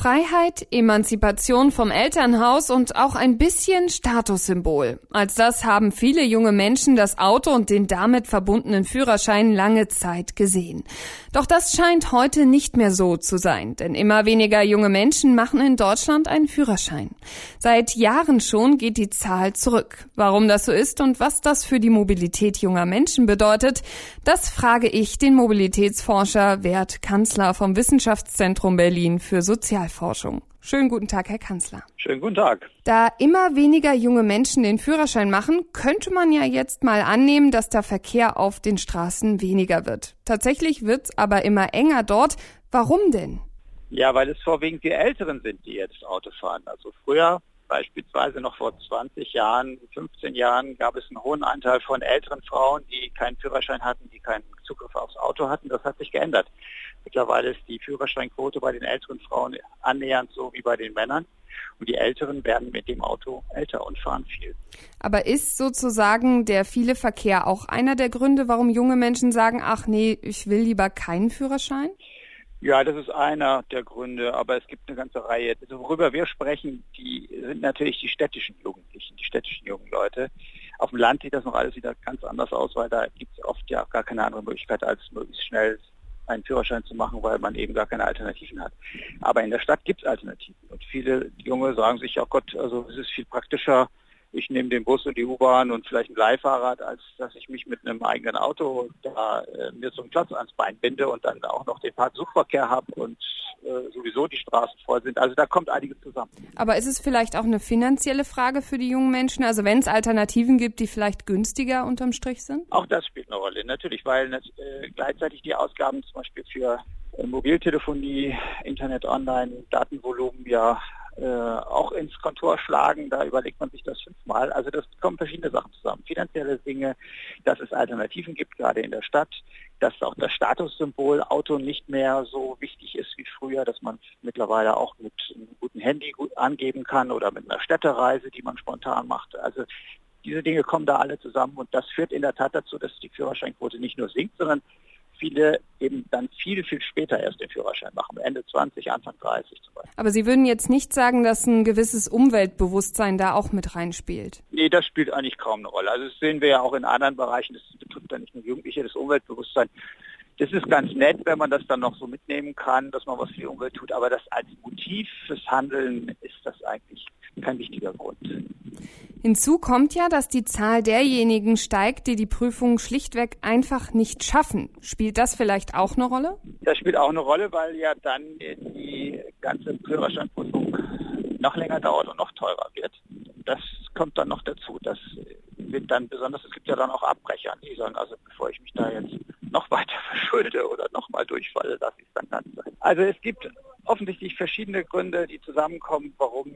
Freiheit, Emanzipation vom Elternhaus und auch ein bisschen Statussymbol. Als das haben viele junge Menschen das Auto und den damit verbundenen Führerschein lange Zeit gesehen. Doch das scheint heute nicht mehr so zu sein, denn immer weniger junge Menschen machen in Deutschland einen Führerschein. Seit Jahren schon geht die Zahl zurück. Warum das so ist und was das für die Mobilität junger Menschen bedeutet, das frage ich den Mobilitätsforscher Wert Kanzler vom Wissenschaftszentrum Berlin für Sozial Sozialforschung. Schönen guten Tag, Herr Kanzler. Schönen guten Tag. Da immer weniger junge Menschen den Führerschein machen, könnte man ja jetzt mal annehmen, dass der Verkehr auf den Straßen weniger wird. Tatsächlich wird's aber immer enger dort. Warum denn? Ja, weil es vorwiegend die Älteren sind, die jetzt Auto fahren. Also früher, beispielsweise noch vor 20 Jahren, 15 Jahren, gab es einen hohen Anteil von älteren Frauen, die keinen Führerschein hatten, die keinen Zugriff aufs Auto hatten. Das hat sich geändert. Mittlerweile ist die Führerscheinquote bei den älteren Frauen annähernd so wie bei den Männern. Und die Älteren werden mit dem Auto älter und fahren viel. Aber ist sozusagen der viele Verkehr auch einer der Gründe, warum junge Menschen sagen, ach nee, ich will lieber keinen Führerschein? Ja, das ist einer der Gründe, aber es gibt eine ganze Reihe. Also worüber wir sprechen, die sind natürlich die städtischen Jugendlichen, die städtischen jungen Leute. Auf dem Land sieht das noch alles wieder ganz anders aus, weil da gibt es oft ja gar keine andere Möglichkeit, als möglichst schnell einen Führerschein zu machen, weil man eben gar keine Alternativen hat. Aber in der Stadt gibt es Alternativen. Und viele Junge sagen sich, ja Gott, also es ist viel praktischer, ich nehme den Bus und die U-Bahn und vielleicht ein Leihfahrrad, als dass ich mich mit einem eigenen Auto da äh, mir so einen Platz ans Bein binde und dann auch noch den Fahrtsuchverkehr habe und äh, sowieso die Straßen voll sind. Also da kommt einiges zusammen. Aber ist es vielleicht auch eine finanzielle Frage für die jungen Menschen? Also wenn es Alternativen gibt, die vielleicht günstiger unterm Strich sind? Auch das spielt eine Rolle, natürlich, weil äh, gleichzeitig die Ausgaben zum Beispiel für äh, Mobiltelefonie, Internet, Online, Datenvolumen ja auch ins Kontor schlagen. Da überlegt man sich das fünfmal. Also das kommen verschiedene Sachen zusammen. Finanzielle Dinge, dass es Alternativen gibt, gerade in der Stadt, dass auch das Statussymbol Auto nicht mehr so wichtig ist wie früher, dass man mittlerweile auch mit einem guten Handy gut angeben kann oder mit einer Städtereise, die man spontan macht. Also diese Dinge kommen da alle zusammen und das führt in der Tat dazu, dass die Führerscheinquote nicht nur sinkt, sondern viele eben dann viel, viel später erst den Führerschein machen, Ende 20, Anfang 30 zum Beispiel. Aber Sie würden jetzt nicht sagen, dass ein gewisses Umweltbewusstsein da auch mit reinspielt? Nee, das spielt eigentlich kaum eine Rolle. Also das sehen wir ja auch in anderen Bereichen, das betrifft ja nicht nur Jugendliche, das Umweltbewusstsein. Das ist ganz nett, wenn man das dann noch so mitnehmen kann, dass man was für die Umwelt tut, aber das als Motiv fürs Handeln ist das eigentlich kein wichtiger Grund. Hinzu kommt ja, dass die Zahl derjenigen steigt, die die Prüfung schlichtweg einfach nicht schaffen. Spielt das vielleicht auch eine Rolle? Das spielt auch eine Rolle, weil ja dann die ganze Führerscheinprüfung noch länger dauert und noch teurer wird. Das kommt dann noch dazu. Das wird dann besonders, es gibt ja dann auch Abbrecher, die sagen, also bevor ich mich da jetzt noch weiter verschulde oder nochmal durchfalle, lasse ich es dann ganz sein. Also es gibt offensichtlich verschiedene Gründe, die zusammenkommen, warum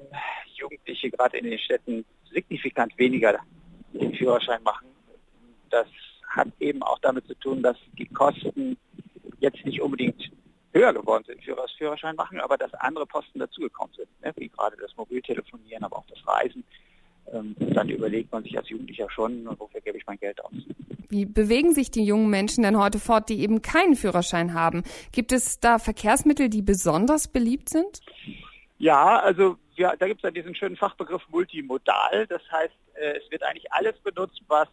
Jugendliche gerade in den Städten signifikant weniger den Führerschein machen. Das hat eben auch damit zu tun, dass die Kosten jetzt nicht unbedingt höher geworden sind für das Führerschein machen, aber dass andere Posten dazugekommen sind, ne? wie gerade das Mobiltelefonieren, aber auch das Reisen. Ähm, dann überlegt man sich als Jugendlicher schon, wofür gebe ich mein Geld aus. Wie bewegen sich die jungen Menschen denn heute fort, die eben keinen Führerschein haben? Gibt es da Verkehrsmittel, die besonders beliebt sind? Ja, also ja, da gibt es ja diesen schönen Fachbegriff multimodal. Das heißt, äh, es wird eigentlich alles benutzt, was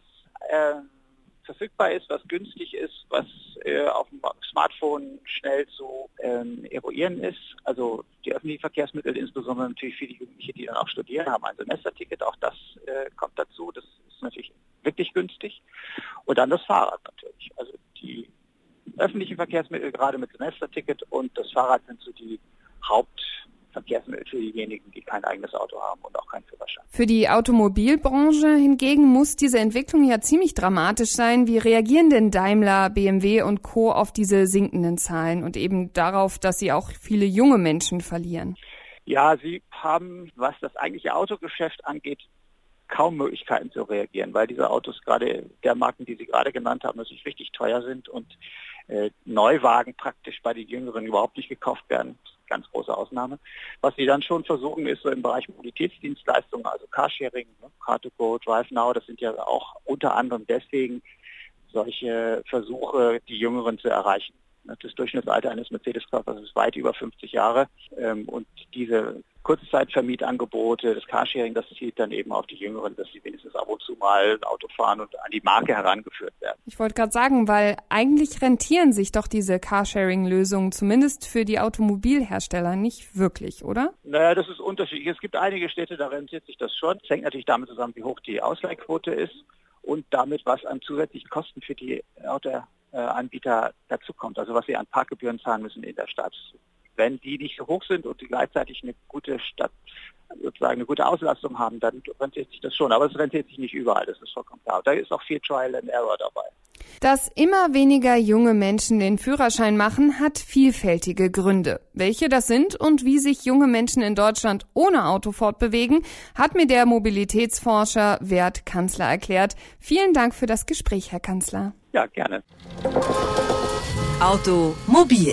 äh, verfügbar ist, was günstig ist, was äh, auf dem Smartphone schnell zu ähm, eruieren ist. Also die öffentlichen Verkehrsmittel, insbesondere natürlich viele Jugendliche, die dann auch studieren, haben ein Semesterticket. Auch das äh, kommt dazu. Das ist natürlich wirklich günstig. Und dann das Fahrrad natürlich. Also die öffentlichen Verkehrsmittel, gerade mit Semesterticket und das Fahrrad sind so die Haupt Verkehrsmittel für diejenigen, die kein eigenes Auto haben und auch keinen Führerschein. Für die Automobilbranche hingegen muss diese Entwicklung ja ziemlich dramatisch sein. Wie reagieren denn Daimler, BMW und Co. auf diese sinkenden Zahlen und eben darauf, dass sie auch viele junge Menschen verlieren? Ja, sie haben, was das eigentliche Autogeschäft angeht, kaum Möglichkeiten zu reagieren, weil diese Autos gerade der Marken, die Sie gerade genannt haben, natürlich richtig teuer sind und äh, Neuwagen praktisch bei den Jüngeren überhaupt nicht gekauft werden. Ganz große Ausnahme. Was sie dann schon versuchen, ist so im Bereich Mobilitätsdienstleistungen, also Carsharing, ne, Car2Go, DriveNow, das sind ja auch unter anderem deswegen solche Versuche, die Jüngeren zu erreichen. Das Durchschnittsalter eines Mercedes-Kaufers ist weit über 50 Jahre. Ähm, und diese Kurzzeitvermietangebote, das Carsharing, das zielt dann eben auf die Jüngeren, dass sie wenigstens ab und zu mal Auto fahren und an die Marke herangeführt werden. Ich wollte gerade sagen, weil eigentlich rentieren sich doch diese Carsharing-Lösungen, zumindest für die Automobilhersteller, nicht wirklich, oder? Naja, das ist unterschiedlich. Es gibt einige Städte, da rentiert sich das schon. Es hängt natürlich damit zusammen, wie hoch die Ausleihquote ist und damit, was an zusätzlichen Kosten für die Autoanbieter dazukommt, also was sie an Parkgebühren zahlen müssen in der Stadt. Wenn die nicht so hoch sind und sie gleichzeitig eine gute Stadt, sozusagen eine gute Auslastung haben, dann rentiert sich das schon. Aber es rentiert sich nicht überall, das ist vollkommen klar. Da ist auch viel Trial and Error dabei. Dass immer weniger junge Menschen den Führerschein machen, hat vielfältige Gründe. Welche das sind und wie sich junge Menschen in Deutschland ohne Auto fortbewegen, hat mir der Mobilitätsforscher Wert Kanzler erklärt. Vielen Dank für das Gespräch, Herr Kanzler. Ja, gerne. Automobil